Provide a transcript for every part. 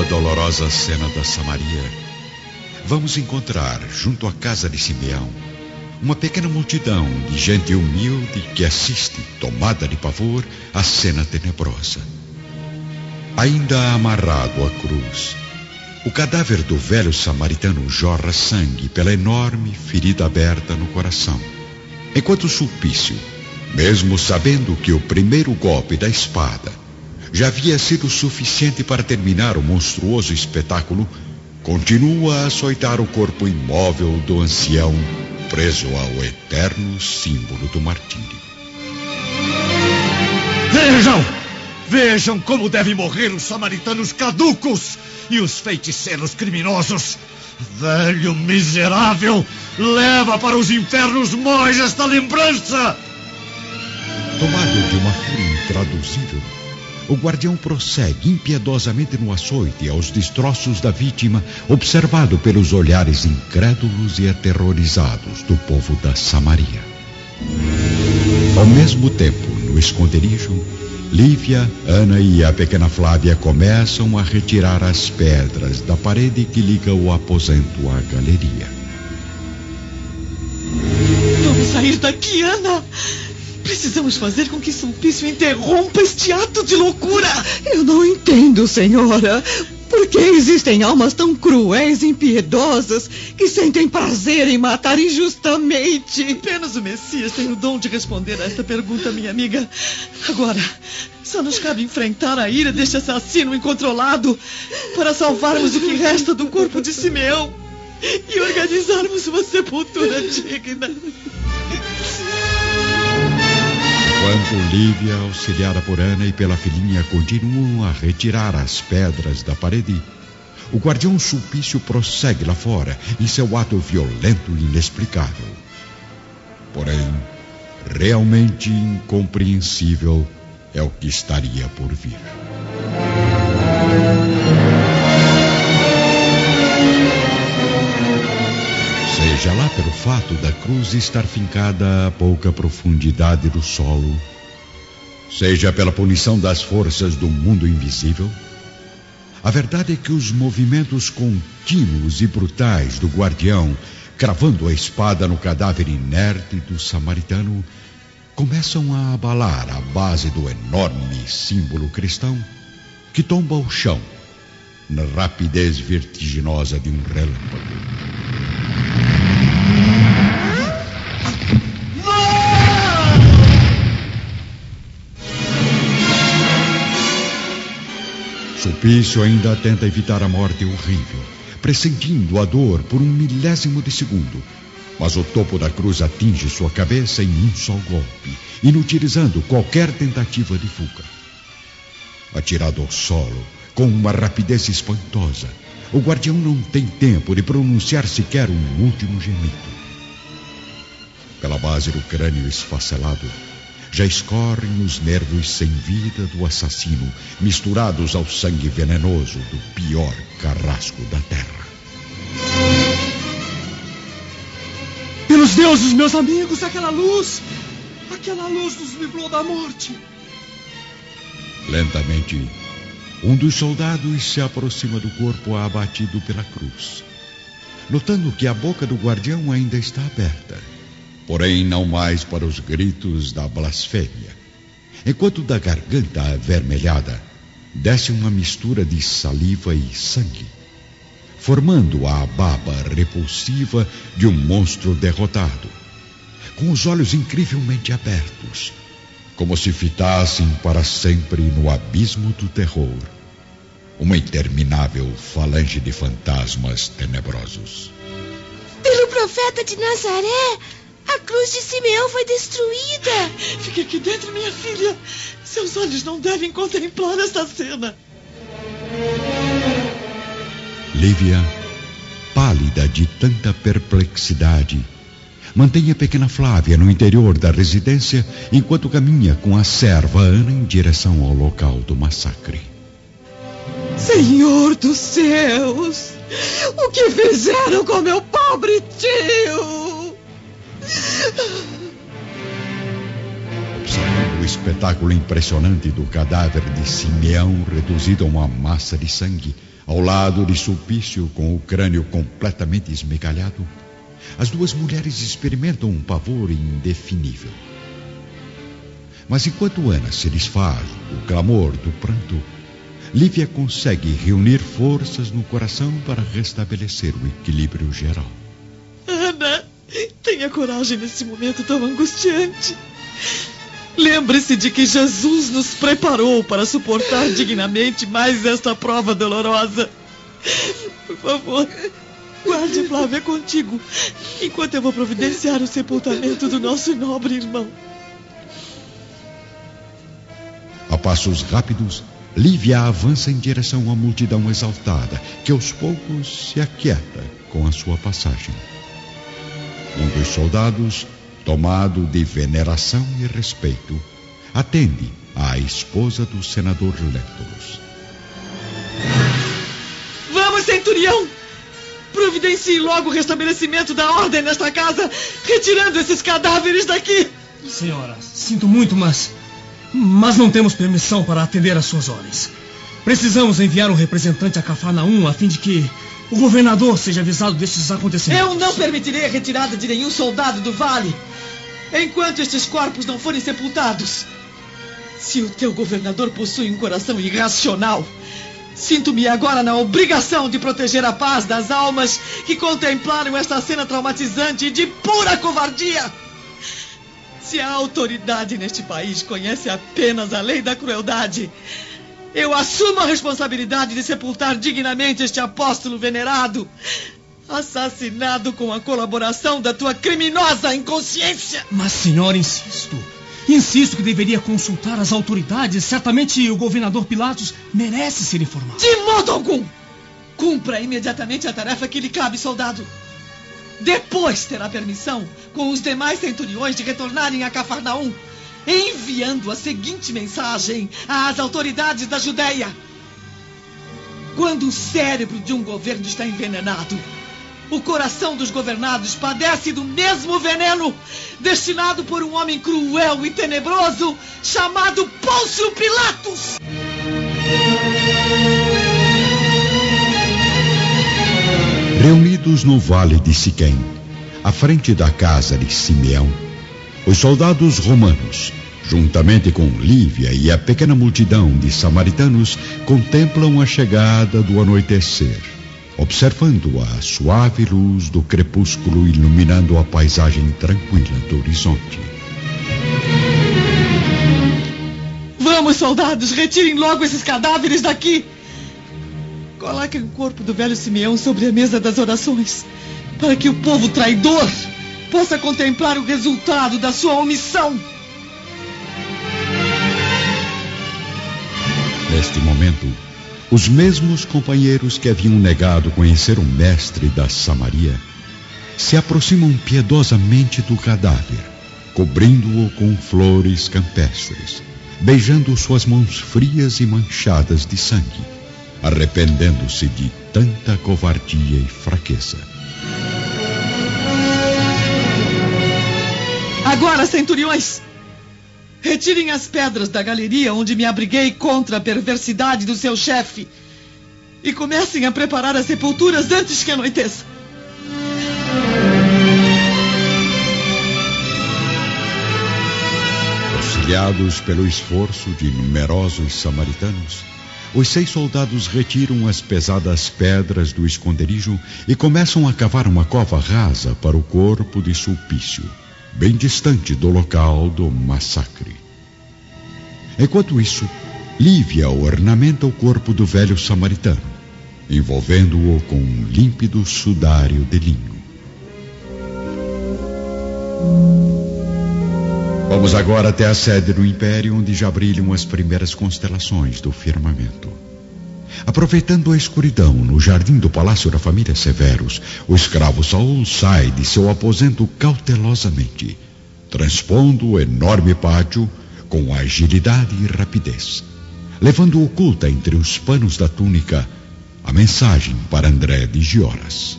a dolorosa cena da Samaria, vamos encontrar, junto à casa de Simeão, uma pequena multidão de gente humilde que assiste, tomada de pavor, à cena tenebrosa. Ainda amarrado à cruz, o cadáver do velho samaritano jorra sangue pela enorme ferida aberta no coração. Enquanto Sulpício, mesmo sabendo que o primeiro golpe da espada já havia sido suficiente para terminar o monstruoso espetáculo, continua a açoitar o corpo imóvel do ancião preso ao eterno símbolo do martírio. Vejam! Vejam como devem morrer os samaritanos caducos e os feiticeiros criminosos. Velho miserável, leva para os infernos mais esta lembrança! Tomado de uma fúria intraduzível, o guardião prossegue impiedosamente no açoite aos destroços da vítima, observado pelos olhares incrédulos e aterrorizados do povo da Samaria. Ao mesmo tempo, no esconderijo, Lívia, Ana e a pequena Flávia começam a retirar as pedras da parede que liga o aposento à galeria. Vamos sair daqui, Ana! Precisamos fazer com que Sulpício interrompa este ato de loucura. Eu não entendo, senhora. Por que existem almas tão cruéis e impiedosas que sentem prazer em matar injustamente? Apenas o Messias tem o dom de responder a esta pergunta, minha amiga. Agora, só nos cabe enfrentar a ira deste assassino incontrolado para salvarmos o que resta do corpo de Simeão e organizarmos uma sepultura digna. Enquanto Lívia, auxiliada por Ana e pela filhinha, continuam a retirar as pedras da parede, o guardião Sulpício prossegue lá fora em seu ato violento e inexplicável. Porém, realmente incompreensível é o que estaria por vir. Seja lá pelo fato da cruz estar fincada a pouca profundidade do solo, seja pela punição das forças do mundo invisível, a verdade é que os movimentos contínuos e brutais do guardião, cravando a espada no cadáver inerte do samaritano, começam a abalar a base do enorme símbolo cristão que tomba ao chão na rapidez vertiginosa de um relâmpago. Sulpício ainda tenta evitar a morte horrível, pressentindo a dor por um milésimo de segundo. Mas o topo da cruz atinge sua cabeça em um só golpe, inutilizando qualquer tentativa de fuga. Atirado ao solo, com uma rapidez espantosa, o guardião não tem tempo de pronunciar sequer um último gemido. Pela base do crânio esfacelado, já escorrem os nervos sem vida do assassino, misturados ao sangue venenoso do pior carrasco da terra. Pelos deuses, meus amigos, aquela luz! Aquela luz nos livrou da morte! Lentamente, um dos soldados se aproxima do corpo abatido pela cruz. Notando que a boca do guardião ainda está aberta, porém não mais para os gritos da blasfêmia. Enquanto da garganta avermelhada desce uma mistura de saliva e sangue, formando a baba repulsiva de um monstro derrotado, com os olhos incrivelmente abertos, como se fitassem para sempre no abismo do terror uma interminável falange de fantasmas tenebrosos. Pelo profeta de Nazaré, a cruz de Simeão foi destruída. Fique aqui dentro, minha filha. Seus olhos não devem contemplar esta cena. Lívia, pálida de tanta perplexidade, mantém a pequena Flávia no interior da residência enquanto caminha com a serva Ana em direção ao local do massacre. Senhor dos céus! O que fizeram com meu pobre tio? O espetáculo impressionante do cadáver de Simeão reduzido a uma massa de sangue, ao lado de Sulpício com o crânio completamente esmegalhado, as duas mulheres experimentam um pavor indefinível. Mas enquanto Ana se desfaz do clamor do pranto, Lívia consegue reunir forças no coração para restabelecer o equilíbrio geral. Tenha coragem nesse momento tão angustiante. Lembre-se de que Jesus nos preparou para suportar dignamente mais esta prova dolorosa. Por favor, guarde Flávia contigo, enquanto eu vou providenciar o sepultamento do nosso nobre irmão. A passos rápidos, Lívia avança em direção à multidão exaltada, que aos poucos se aquieta com a sua passagem. Um dos soldados, tomado de veneração e respeito, atende à esposa do senador Lentulus. Vamos, centurião! Providencie logo o restabelecimento da ordem nesta casa, retirando esses cadáveres daqui! Senhora, sinto muito, mas mas não temos permissão para atender às suas ordens. Precisamos enviar um representante a Cafarnaum a fim de que o governador seja avisado desses acontecimentos. Eu não permitirei a retirada de nenhum soldado do vale enquanto estes corpos não forem sepultados. Se o teu governador possui um coração irracional, sinto-me agora na obrigação de proteger a paz das almas que contemplaram esta cena traumatizante e de pura covardia. Se a autoridade neste país conhece apenas a lei da crueldade, eu assumo a responsabilidade de sepultar dignamente este apóstolo venerado, assassinado com a colaboração da tua criminosa inconsciência. Mas, senhor, insisto. Insisto que deveria consultar as autoridades. Certamente o governador Pilatos merece ser informado. De modo algum! Cumpra imediatamente a tarefa que lhe cabe, soldado. Depois terá permissão, com os demais centuriões, de retornarem a Cafarnaum, enviando a seguinte mensagem às autoridades da Judéia. Quando o cérebro de um governo está envenenado, o coração dos governados padece do mesmo veneno destinado por um homem cruel e tenebroso chamado Pôncio Pilatos. Reunidos no vale de Siquém, à frente da casa de Simeão, os soldados romanos, juntamente com Lívia e a pequena multidão de samaritanos, contemplam a chegada do anoitecer, observando a suave luz do crepúsculo iluminando a paisagem tranquila do horizonte. Vamos, soldados, retirem logo esses cadáveres daqui! Coloquem o corpo do velho Simeão sobre a mesa das orações, para que o povo traidor possa contemplar o resultado da sua omissão. Neste momento, os mesmos companheiros que haviam negado conhecer o mestre da Samaria se aproximam piedosamente do cadáver, cobrindo-o com flores campestres, beijando suas mãos frias e manchadas de sangue arrependendo-se de tanta covardia e fraqueza. Agora, centuriões! Retirem as pedras da galeria onde me abriguei contra a perversidade do seu chefe e comecem a preparar as sepulturas antes que anoiteça. Auxiliados pelo esforço de numerosos samaritanos, os seis soldados retiram as pesadas pedras do esconderijo e começam a cavar uma cova rasa para o corpo de Sulpício, bem distante do local do massacre. Enquanto isso, Lívia ornamenta o corpo do velho samaritano, envolvendo-o com um límpido sudário de linho. Vamos agora até a sede do Império, onde já brilham as primeiras constelações do firmamento. Aproveitando a escuridão no jardim do palácio da família Severus, o escravo Saul sai de seu aposento cautelosamente, transpondo o enorme pátio com agilidade e rapidez, levando oculta entre os panos da túnica a mensagem para André de Gioras.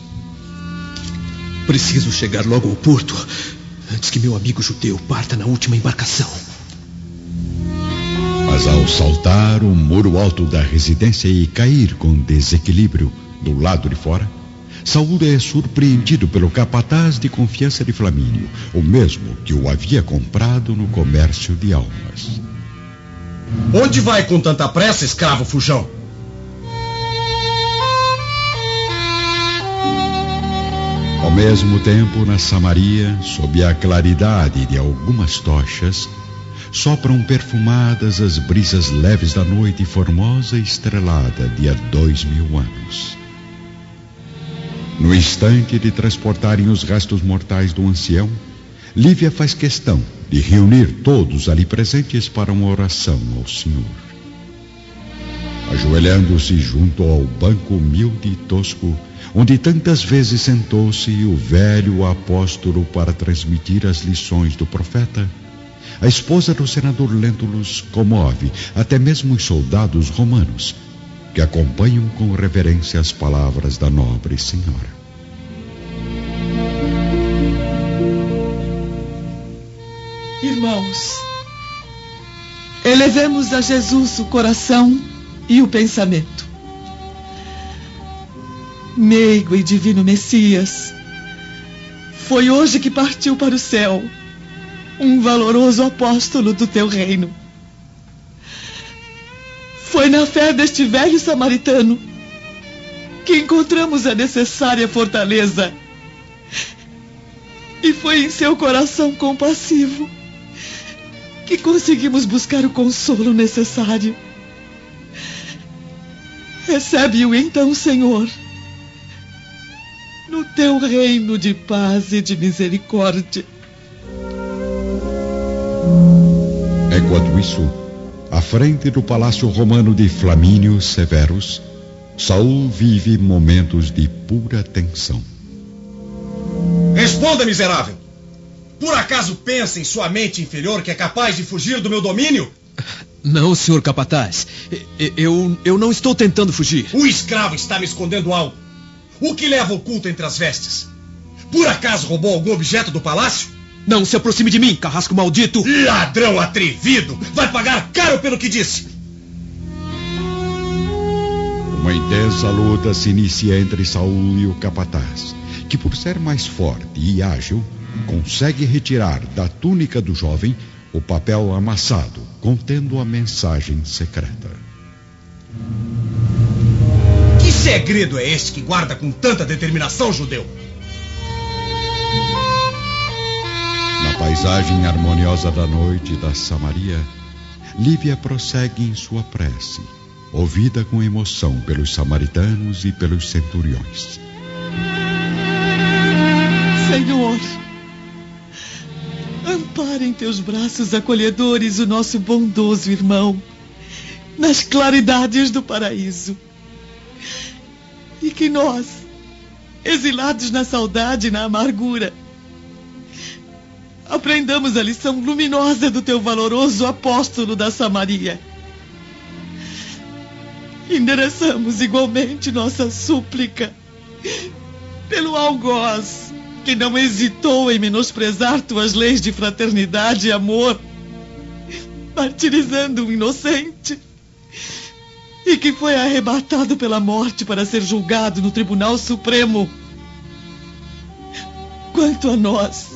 Preciso chegar logo ao porto antes que meu amigo judeu parta na última embarcação. Mas ao saltar o muro alto da residência e cair com desequilíbrio do lado de fora, Saúl é surpreendido pelo capataz de confiança de Flamínio, o mesmo que o havia comprado no comércio de almas. Onde vai com tanta pressa, escravo fujão? Ao mesmo tempo, na Samaria, sob a claridade de algumas tochas, sopram perfumadas as brisas leves da noite formosa estrelada de há dois mil anos. No instante de transportarem os restos mortais do ancião, Lívia faz questão de reunir todos ali presentes para uma oração ao Senhor. Ajoelhando-se junto ao banco humilde e tosco, onde tantas vezes sentou-se o velho apóstolo para transmitir as lições do profeta, a esposa do senador Lentulus comove até mesmo os soldados romanos, que acompanham com reverência as palavras da nobre senhora. Irmãos, elevemos a Jesus o coração e o pensamento. Meigo e divino Messias, foi hoje que partiu para o céu um valoroso apóstolo do teu reino. Foi na fé deste velho samaritano que encontramos a necessária fortaleza. E foi em seu coração compassivo que conseguimos buscar o consolo necessário. Recebe-o então, Senhor, no teu reino de paz e de misericórdia. Enquanto isso, à frente do palácio romano de Flamínio Severus, Saul vive momentos de pura tensão. Responda, miserável! Por acaso pensa em sua mente inferior que é capaz de fugir do meu domínio? Não, senhor capataz. Eu, eu não estou tentando fugir. O escravo está me escondendo algo. O que leva oculto entre as vestes? Por acaso roubou algum objeto do palácio? Não se aproxime de mim, carrasco maldito! Ladrão atrevido! Vai pagar caro pelo que disse! Uma intensa luta se inicia entre Saul e o capataz, que por ser mais forte e ágil, consegue retirar da túnica do jovem o papel amassado contendo a mensagem secreta. Que segredo é este que guarda com tanta determinação, judeu? Na paisagem harmoniosa da noite da Samaria, Lívia prossegue em sua prece, ouvida com emoção pelos samaritanos e pelos centuriões. Senhor, ampara em teus braços acolhedores o nosso bondoso irmão, nas claridades do paraíso. E que nós, exilados na saudade e na amargura, aprendamos a lição luminosa do teu valoroso apóstolo da Samaria. Endereçamos igualmente nossa súplica pelo algoz que não hesitou em menosprezar tuas leis de fraternidade e amor, martirizando um inocente e que foi arrebatado pela morte para ser julgado no Tribunal Supremo. Quanto a nós,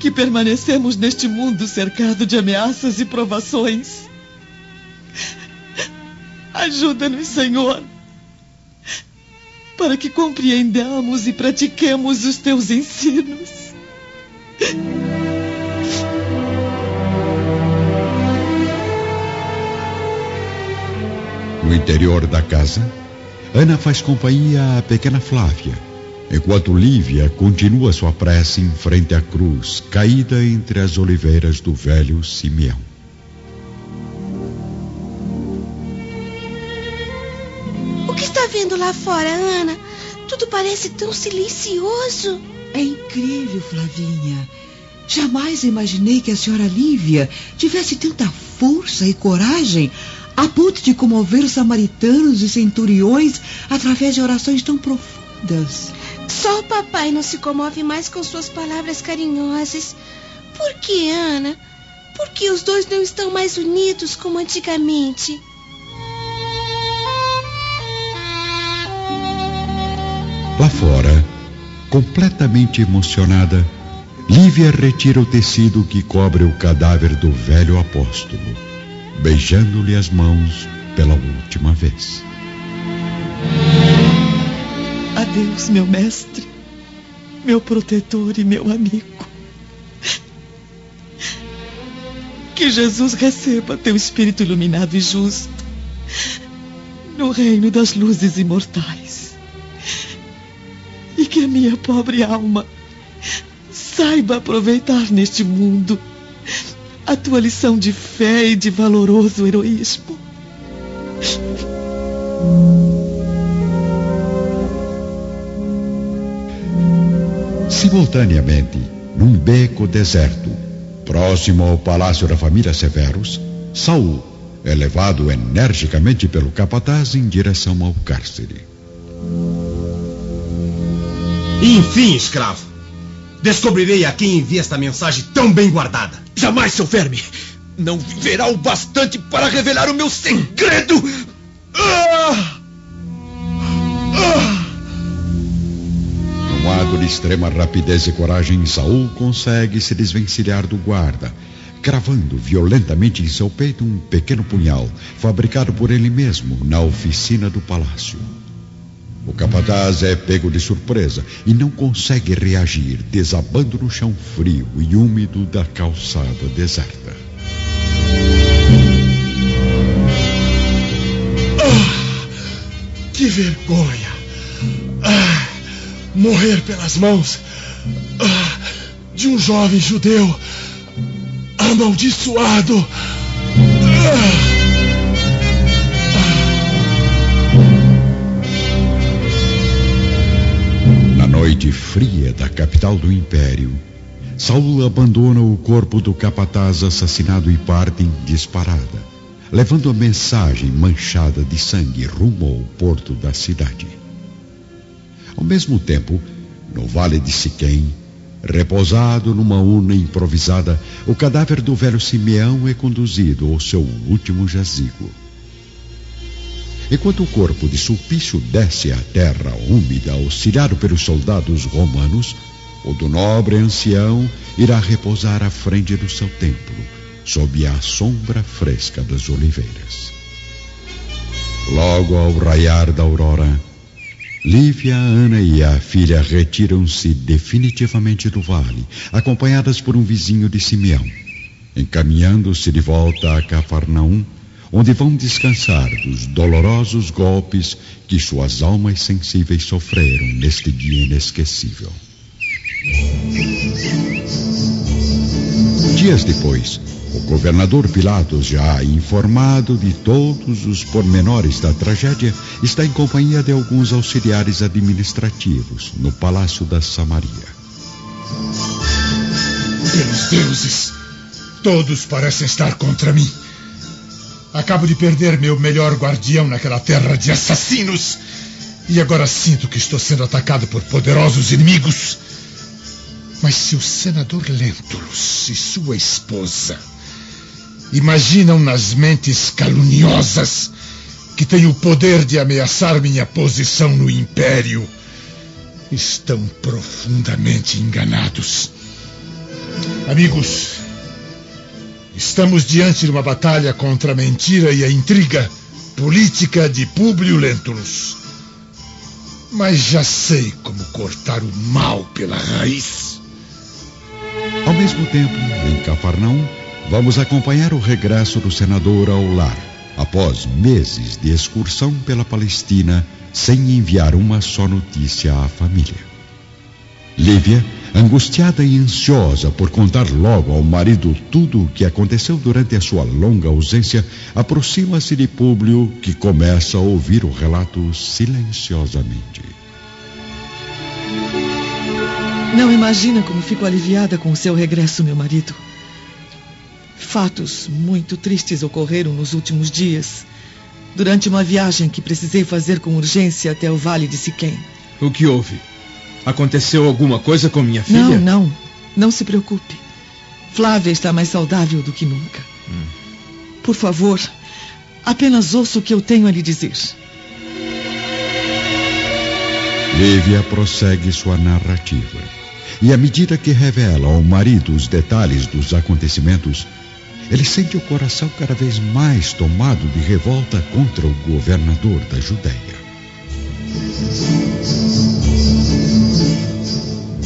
que permanecemos neste mundo cercado de ameaças e provações, ajuda-nos, Senhor, para que compreendamos e pratiquemos os teus ensinos. No interior da casa, Ana faz companhia à pequena Flávia, enquanto Lívia continua sua prece em frente à cruz, caída entre as oliveiras do velho Simeão. O que está vendo lá fora, Ana? Tudo parece tão silencioso. É incrível, Flavinha. Jamais imaginei que a senhora Lívia tivesse tanta força e coragem a ponto de comover os samaritanos e centuriões através de orações tão profundas. Só o papai não se comove mais com suas palavras carinhosas. Por que, Ana? Por que os dois não estão mais unidos como antigamente? Lá fora, completamente emocionada, Lívia retira o tecido que cobre o cadáver do velho apóstolo, beijando-lhe as mãos pela última vez. Adeus, meu mestre, meu protetor e meu amigo. Que Jesus receba teu espírito iluminado e justo no reino das luzes imortais. E que a minha pobre alma saiba aproveitar neste mundo a tua lição de fé e de valoroso heroísmo. Simultaneamente, num beco deserto, próximo ao palácio da família Severus, Saul é levado energicamente pelo capataz em direção ao cárcere. Enfim, escravo, descobrirei a quem envia esta mensagem tão bem guardada. Jamais, seu verme! Não viverá o bastante para revelar o meu segredo! Ah! Ah! Num ato de extrema rapidez e coragem, Saul consegue se desvencilhar do guarda, cravando violentamente em seu peito um pequeno punhal, fabricado por ele mesmo na oficina do palácio. O capataz é pego de surpresa e não consegue reagir, desabando no chão frio e úmido da calçada deserta. Ah, que vergonha! Ah, morrer pelas mãos ah, de um jovem judeu amaldiçoado! Ah. noite fria da capital do império, Saul abandona o corpo do capataz assassinado e parte em disparada, levando a mensagem manchada de sangue rumo ao porto da cidade. Ao mesmo tempo, no vale de Siquém, repousado numa urna improvisada, o cadáver do velho Simeão é conduzido ao seu último jazigo. Enquanto o corpo de Sulpício desce à terra úmida, auxiliado pelos soldados romanos, o do nobre ancião irá repousar à frente do seu templo, sob a sombra fresca das oliveiras. Logo ao raiar da aurora, Lívia, Ana e a filha retiram-se definitivamente do vale, acompanhadas por um vizinho de Simeão, encaminhando-se de volta a Cafarnaum onde vão descansar dos dolorosos golpes que suas almas sensíveis sofreram neste dia inesquecível. Dias depois, o governador Pilatos, já informado de todos os pormenores da tragédia, está em companhia de alguns auxiliares administrativos no palácio da Samaria. Pelos deuses, todos parecem estar contra mim. Acabo de perder meu melhor guardião naquela terra de assassinos. E agora sinto que estou sendo atacado por poderosos inimigos. Mas se o senador Lentulus e sua esposa imaginam nas mentes caluniosas que têm o poder de ameaçar minha posição no império, estão profundamente enganados. Amigos, Estamos diante de uma batalha contra a mentira e a intriga política de Públio Lentulus. Mas já sei como cortar o mal pela raiz. Ao mesmo tempo, em Cafarnaum, vamos acompanhar o regresso do senador ao lar, após meses de excursão pela Palestina sem enviar uma só notícia à família. Lívia Angustiada e ansiosa por contar logo ao marido tudo o que aconteceu durante a sua longa ausência, aproxima-se de Públio, que começa a ouvir o relato silenciosamente. Não imagina como fico aliviada com o seu regresso, meu marido. Fatos muito tristes ocorreram nos últimos dias, durante uma viagem que precisei fazer com urgência até o Vale de Siquém. O que houve? Aconteceu alguma coisa com minha filha? Não, não. Não se preocupe. Flávia está mais saudável do que nunca. Por favor, apenas ouça o que eu tenho a lhe dizer. Lívia prossegue sua narrativa. E à medida que revela ao marido os detalhes dos acontecimentos, ele sente o coração cada vez mais tomado de revolta contra o governador da Judéia.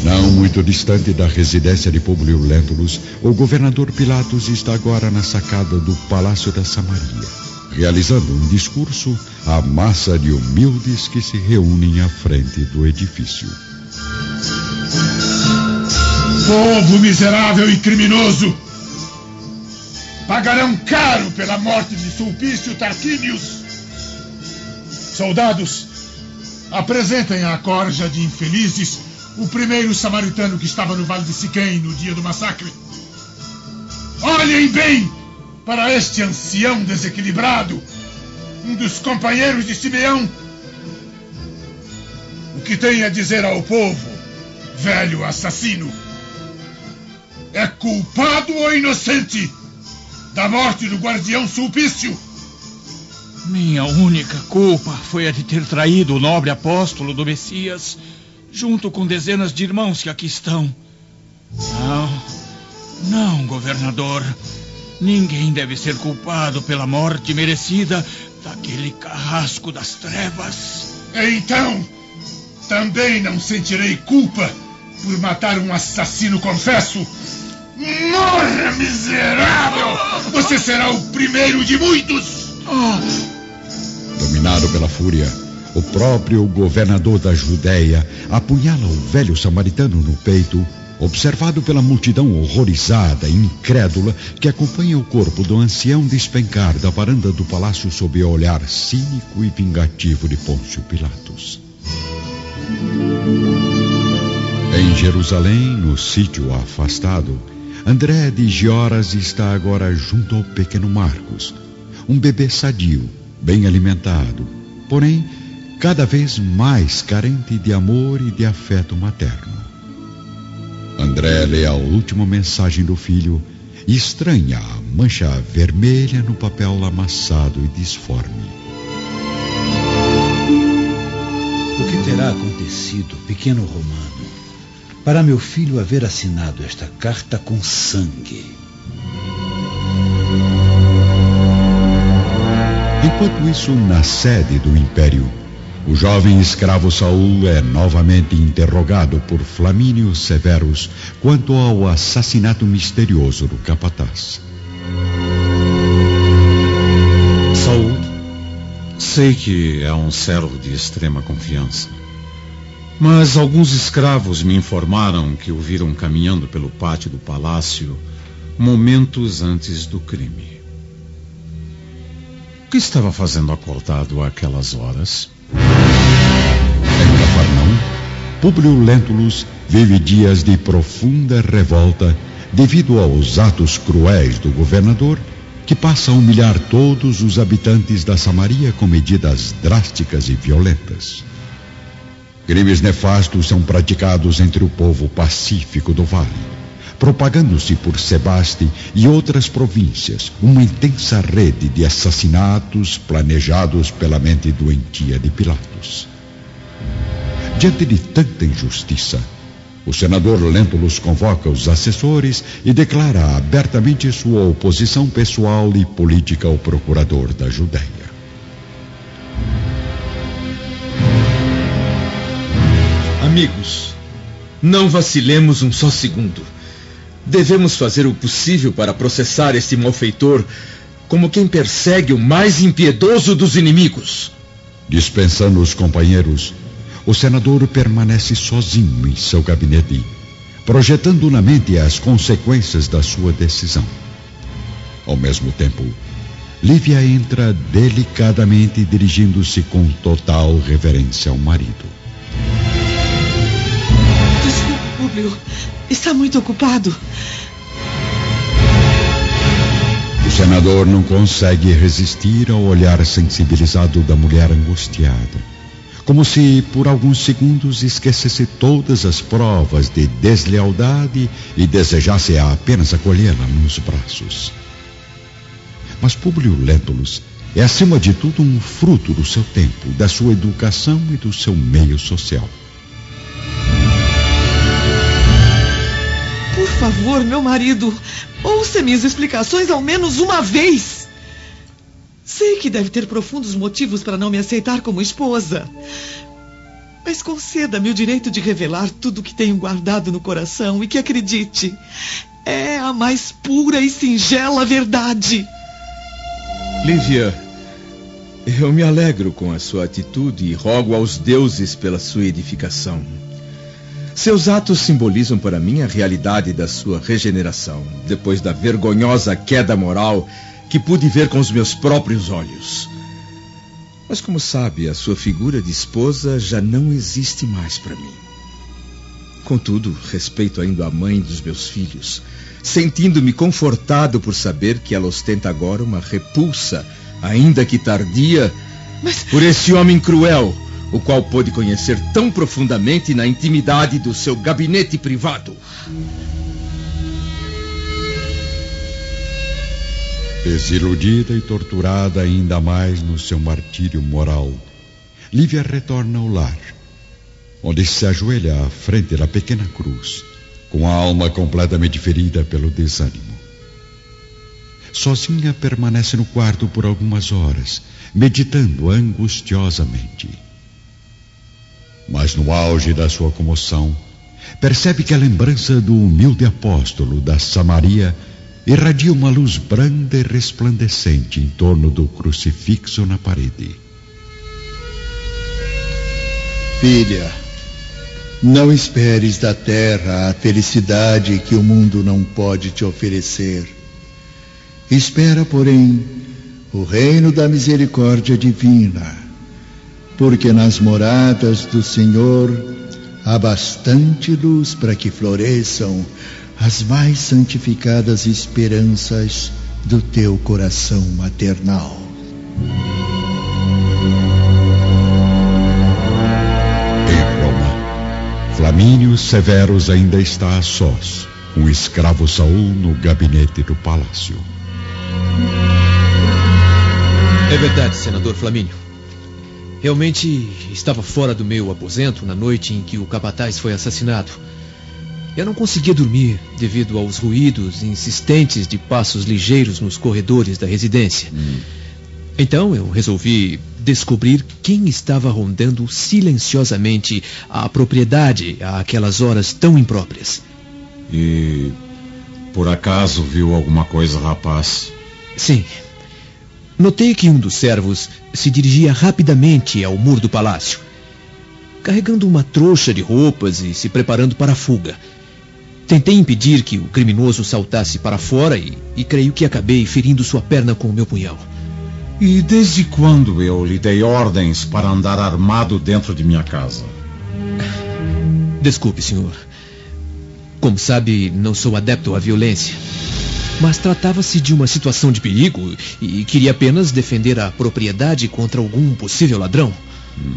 Não muito distante da residência de Publio Lentulus, o governador Pilatos está agora na sacada do Palácio da Samaria, realizando um discurso à massa de humildes que se reúnem à frente do edifício. Povo miserável e criminoso! Pagarão caro pela morte de Sulpício Tarquínios! Soldados, apresentem à corja de infelizes o primeiro samaritano que estava no Vale de Siquém no dia do massacre. Olhem bem para este ancião desequilibrado, um dos companheiros de Simeão. O que tem a dizer ao povo, velho assassino? É culpado ou inocente da morte do guardião Sulpício? Minha única culpa foi a de ter traído o nobre apóstolo do Messias junto com dezenas de irmãos que aqui estão. Não, não, governador. Ninguém deve ser culpado pela morte merecida daquele carrasco das trevas. Então, também não sentirei culpa por matar um assassino confesso. Morra, miserável! Você será o primeiro de muitos! Dominado pela fúria, o próprio governador da Judéia apunhala o velho samaritano no peito, observado pela multidão horrorizada e incrédula que acompanha o corpo do ancião despencar da varanda do palácio sob o olhar cínico e vingativo de Pôncio Pilatos. Em Jerusalém, no sítio afastado, André de Gioras está agora junto ao pequeno Marcos, um bebê sadio, bem alimentado, porém cada vez mais carente de amor e de afeto materno. André lê a última mensagem do filho e estranha a mancha vermelha no papel amassado e disforme. O que terá acontecido, pequeno Romano, para meu filho haver assinado esta carta com sangue? Enquanto isso, na sede do Império, o jovem escravo Saul é novamente interrogado por Flamínio Severus quanto ao assassinato misterioso do capataz. Saul, sei que é um servo de extrema confiança. Mas alguns escravos me informaram que o viram caminhando pelo pátio do palácio momentos antes do crime. O que estava fazendo acordado àquelas horas? Em Cafarnaum, Públio Lentulus vive dias de profunda revolta devido aos atos cruéis do governador, que passa a humilhar todos os habitantes da Samaria com medidas drásticas e violentas. Crimes nefastos são praticados entre o povo pacífico do vale, propagando-se por Sebaste e outras províncias uma intensa rede de assassinatos planejados pela mente doentia de Pilatos. Diante de tanta injustiça, o senador Lentulus convoca os assessores e declara abertamente sua oposição pessoal e política ao procurador da Judéia. Amigos, não vacilemos um só segundo. Devemos fazer o possível para processar este malfeitor como quem persegue o mais impiedoso dos inimigos. Dispensando os companheiros, o senador permanece sozinho em seu gabinete, projetando na mente as consequências da sua decisão. Ao mesmo tempo, Lívia entra delicadamente dirigindo-se com total reverência ao marido. Públio. Está muito ocupado. O senador não consegue resistir ao olhar sensibilizado da mulher angustiada como se por alguns segundos esquecesse todas as provas de deslealdade e desejasse apenas acolhê-la nos braços. Mas Publio Lentulus é, acima de tudo, um fruto do seu tempo, da sua educação e do seu meio social. Favor, meu marido, ouça minhas explicações ao menos uma vez. Sei que deve ter profundos motivos para não me aceitar como esposa. Mas conceda-me o direito de revelar tudo o que tenho guardado no coração e que acredite, é a mais pura e singela verdade. Lívia, eu me alegro com a sua atitude e rogo aos deuses pela sua edificação. Seus atos simbolizam para mim a realidade da sua regeneração, depois da vergonhosa queda moral que pude ver com os meus próprios olhos. Mas, como sabe, a sua figura de esposa já não existe mais para mim. Contudo, respeito ainda a mãe dos meus filhos, sentindo-me confortado por saber que ela ostenta agora uma repulsa, ainda que tardia, Mas... por esse homem cruel, o qual pôde conhecer tão profundamente na intimidade do seu gabinete privado. Desiludida e torturada ainda mais no seu martírio moral, Lívia retorna ao lar, onde se ajoelha à frente da pequena cruz, com a alma completamente ferida pelo desânimo. Sozinha permanece no quarto por algumas horas, meditando angustiosamente. Mas no auge da sua comoção, percebe que a lembrança do humilde apóstolo da Samaria irradia uma luz branda e resplandecente em torno do crucifixo na parede. Filha, não esperes da terra a felicidade que o mundo não pode te oferecer. Espera, porém, o reino da misericórdia divina, porque nas moradas do Senhor há bastante luz para que floresçam as mais santificadas esperanças do teu coração maternal. Em Roma, Flamínio Severus ainda está a sós, com o escravo Saul no gabinete do palácio. É verdade, senador Flamínio. Realmente estava fora do meu aposento na noite em que o capataz foi assassinado. Eu não conseguia dormir devido aos ruídos insistentes de passos ligeiros nos corredores da residência. Hum. Então eu resolvi descobrir quem estava rondando silenciosamente a propriedade a aquelas horas tão impróprias. E por acaso viu alguma coisa, rapaz? Sim. Notei que um dos servos se dirigia rapidamente ao muro do palácio, carregando uma trouxa de roupas e se preparando para a fuga. Tentei impedir que o criminoso saltasse para fora e, e creio que acabei ferindo sua perna com o meu punhal. E desde quando eu lhe dei ordens para andar armado dentro de minha casa? Desculpe, senhor. Como sabe, não sou adepto à violência. Mas tratava-se de uma situação de perigo e queria apenas defender a propriedade contra algum possível ladrão. Hum.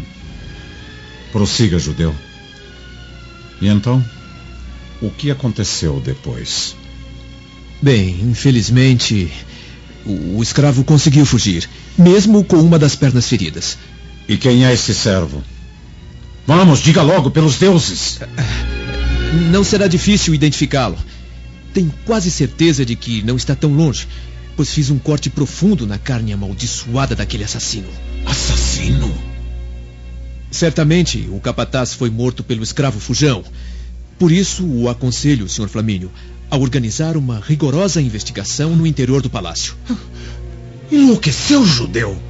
Prossiga, judeu. E então? O que aconteceu depois? Bem, infelizmente, o, o escravo conseguiu fugir, mesmo com uma das pernas feridas. E quem é esse servo? Vamos, diga logo, pelos deuses. Não será difícil identificá-lo. Tenho quase certeza de que não está tão longe, pois fiz um corte profundo na carne amaldiçoada daquele assassino. Assassino? Certamente o capataz foi morto pelo escravo fujão. Por isso, o aconselho, Sr. Flamínio, a organizar uma rigorosa investigação no interior do palácio. Enlouqueceu, judeu!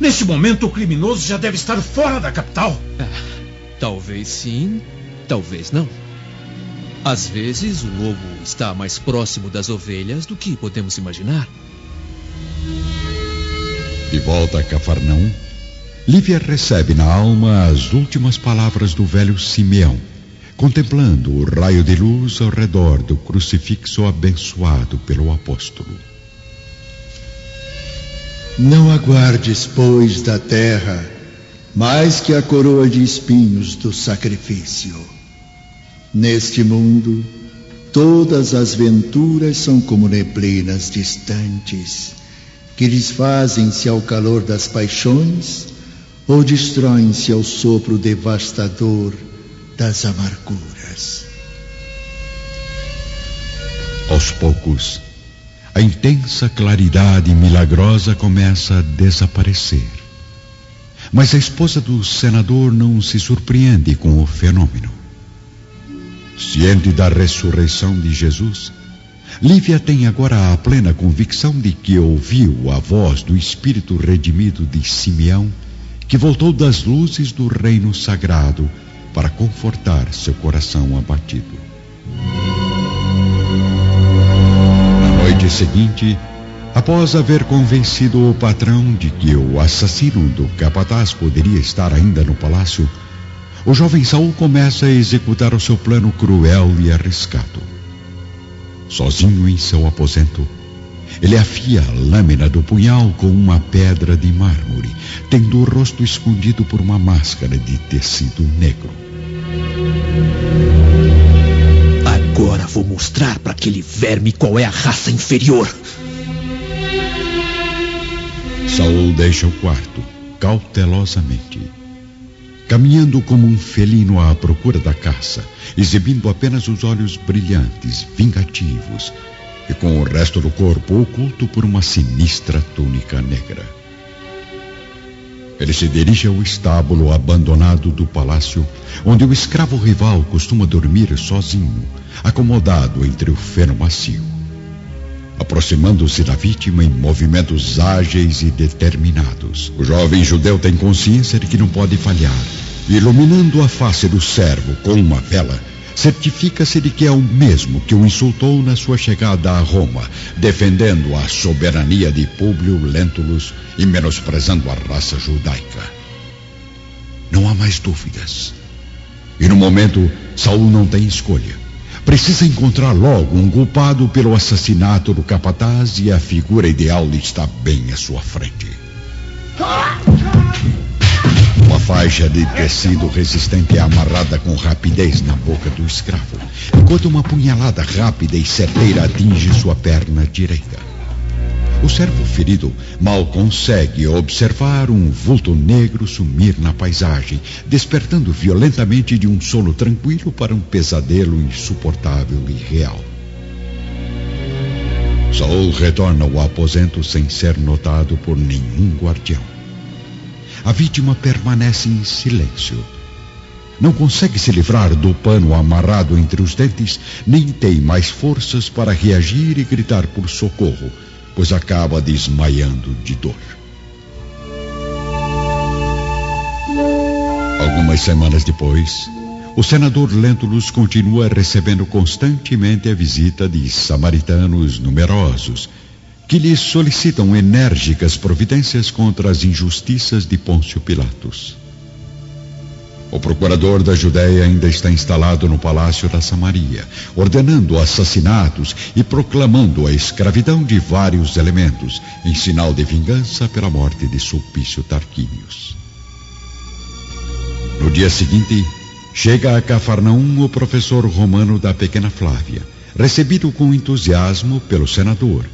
Nesse momento, o criminoso já deve estar fora da capital. Ah, talvez sim, talvez não. Às vezes, o lobo está mais próximo das ovelhas do que podemos imaginar. De volta a Cafarnaum, Lívia recebe na alma as últimas palavras do velho Simeão contemplando o raio de luz ao redor do crucifixo abençoado pelo apóstolo. Não aguardes, pois, da terra mais que a coroa de espinhos do sacrifício. Neste mundo, todas as venturas são como neblinas distantes, que desfazem-se ao calor das paixões ou destroem-se ao sopro devastador das amarguras. Aos poucos, a intensa claridade milagrosa começa a desaparecer. Mas a esposa do senador não se surpreende com o fenômeno. Ciente da ressurreição de Jesus, Lívia tem agora a plena convicção de que ouviu a voz do Espírito redimido de Simeão, que voltou das luzes do reino sagrado para confortar seu coração abatido. Na noite seguinte, após haver convencido o patrão de que o assassino do capataz poderia estar ainda no palácio, o jovem Saul começa a executar o seu plano cruel e arriscado. Sozinho em seu aposento, ele afia a lâmina do punhal com uma pedra de mármore, tendo o rosto escondido por uma máscara de tecido negro. Agora vou mostrar para aquele verme qual é a raça inferior. Saul deixa o quarto, cautelosamente. Caminhando como um felino à procura da caça, exibindo apenas os olhos brilhantes, vingativos, e com o resto do corpo oculto por uma sinistra túnica negra. Ele se dirige ao estábulo abandonado do palácio, onde o escravo rival costuma dormir sozinho, acomodado entre o feno macio. Aproximando-se da vítima em movimentos ágeis e determinados, o jovem judeu tem consciência de que não pode falhar. Iluminando a face do servo com uma vela, certifica-se de que é o mesmo que o insultou na sua chegada a Roma, defendendo a soberania de Públio Lentulus e menosprezando a raça judaica. Não há mais dúvidas. E no momento, Saul não tem escolha. Precisa encontrar logo um culpado pelo assassinato do capataz e a figura ideal está bem à sua frente. Uma faixa de tecido resistente é amarrada com rapidez na boca do escravo, enquanto uma punhalada rápida e certeira atinge sua perna direita. O servo ferido mal consegue observar um vulto negro sumir na paisagem, despertando violentamente de um sono tranquilo para um pesadelo insuportável e real. Saul retorna ao aposento sem ser notado por nenhum guardião. A vítima permanece em silêncio. Não consegue se livrar do pano amarrado entre os dentes, nem tem mais forças para reagir e gritar por socorro, pois acaba desmaiando de dor. Algumas semanas depois, o senador Lentulus continua recebendo constantemente a visita de samaritanos numerosos que lhe solicitam enérgicas providências contra as injustiças de Pôncio Pilatos. O procurador da Judéia ainda está instalado no palácio da Samaria, ordenando assassinatos e proclamando a escravidão de vários elementos, em sinal de vingança pela morte de Sulpício Tarquínios. No dia seguinte, chega a Cafarnaum o professor romano da pequena Flávia, recebido com entusiasmo pelo senador,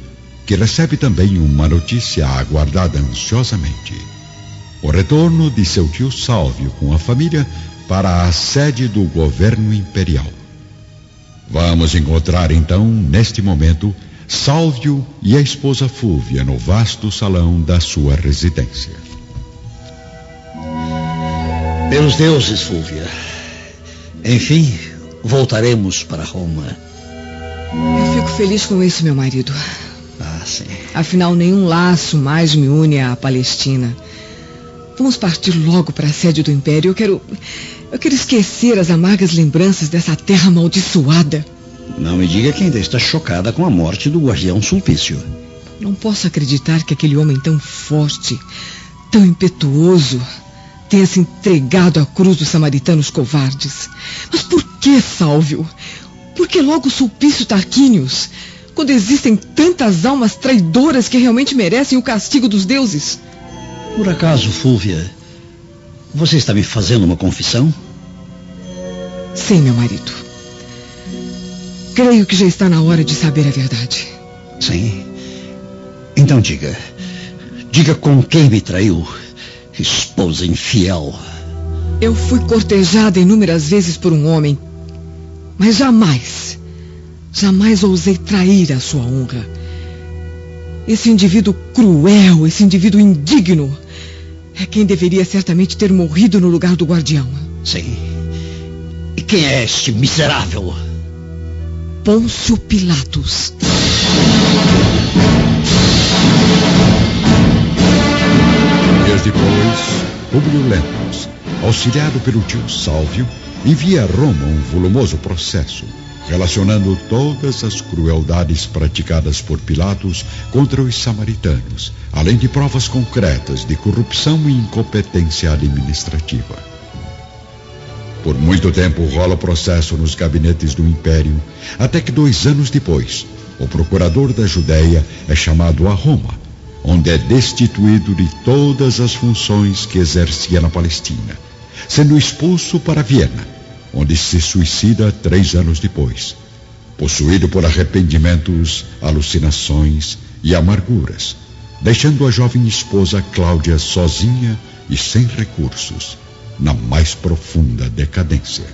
que recebe também uma notícia aguardada ansiosamente. O retorno de seu tio Sálvio com a família para a sede do governo imperial. Vamos encontrar então, neste momento, Sálvio e a esposa Fúvia no vasto salão da sua residência. Pelos deuses, Fúvia. Enfim, voltaremos para Roma. Eu fico feliz com isso, meu marido. Ah, sim. Afinal, nenhum laço mais me une à Palestina. Vamos partir logo para a sede do Império. Eu quero. Eu quero esquecer as amargas lembranças dessa terra amaldiçoada. Não me diga que ainda está chocada com a morte do guardião Sulpício. Não posso acreditar que aquele homem tão forte, tão impetuoso, tenha se entregado à cruz dos samaritanos covardes. Mas por que, Sálvio? Por que logo Sulpício Tarquínios? Quando existem tantas almas traidoras que realmente merecem o castigo dos deuses? Por acaso, Fúvia, Você está me fazendo uma confissão? Sim, meu marido. Creio que já está na hora de saber a verdade. Sim. Então diga. Diga com quem me traiu. Esposa infiel. Eu fui cortejada inúmeras vezes por um homem, mas jamais, jamais ousei trair a sua honra. Esse indivíduo cruel, esse indivíduo indigno, é quem deveria certamente ter morrido no lugar do guardião. Sim. E quem é este miserável? Pôncio Pilatos. Dias depois, Publio Lentulus, auxiliado pelo tio Sálvio, envia a Roma um volumoso processo relacionando todas as crueldades praticadas por Pilatos contra os samaritanos, além de provas concretas de corrupção e incompetência administrativa. Por muito tempo rola o processo nos gabinetes do Império, até que dois anos depois, o procurador da Judéia é chamado a Roma, onde é destituído de todas as funções que exercia na Palestina, sendo expulso para Viena onde se suicida três anos depois, possuído por arrependimentos, alucinações e amarguras, deixando a jovem esposa Cláudia sozinha e sem recursos, na mais profunda decadência.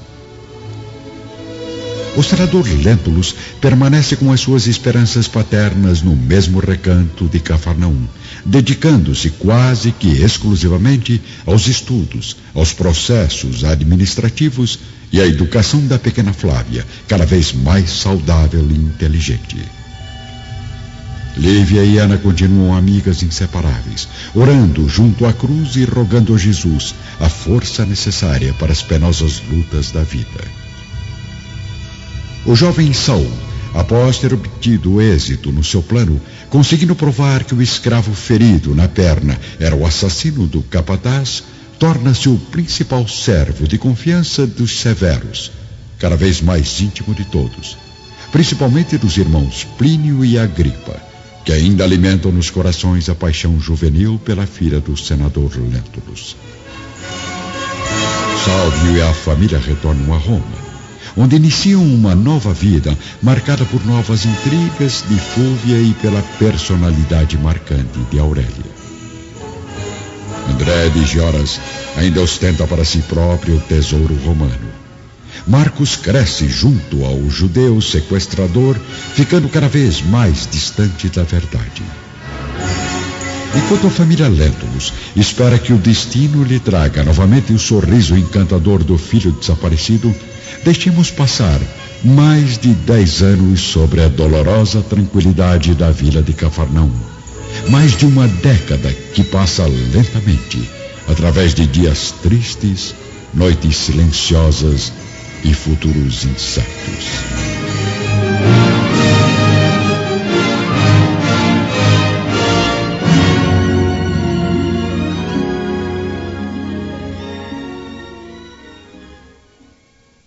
O senador Lentulus permanece com as suas esperanças paternas no mesmo recanto de Cafarnaum, dedicando-se quase que exclusivamente aos estudos, aos processos administrativos e à educação da pequena Flávia, cada vez mais saudável e inteligente. Lívia e Ana continuam amigas inseparáveis, orando junto à cruz e rogando a Jesus a força necessária para as penosas lutas da vida. O jovem Saul, após ter obtido êxito no seu plano, conseguindo provar que o escravo ferido na perna era o assassino do capataz, torna-se o principal servo de confiança dos severos, cada vez mais íntimo de todos, principalmente dos irmãos Plínio e Agripa, que ainda alimentam nos corações a paixão juvenil pela filha do senador Lentulus. Salvio e a família retornam a Roma onde iniciam uma nova vida marcada por novas intrigas de Fúvia e pela personalidade marcante de Aurélia. André de Gioras ainda ostenta para si próprio o tesouro romano. Marcos cresce junto ao judeu sequestrador, ficando cada vez mais distante da verdade. Enquanto a família Lentulus espera que o destino lhe traga novamente o sorriso encantador do filho desaparecido, deixemos passar mais de dez anos sobre a dolorosa tranquilidade da vila de Cafarnaum. Mais de uma década que passa lentamente, através de dias tristes, noites silenciosas e futuros incertos.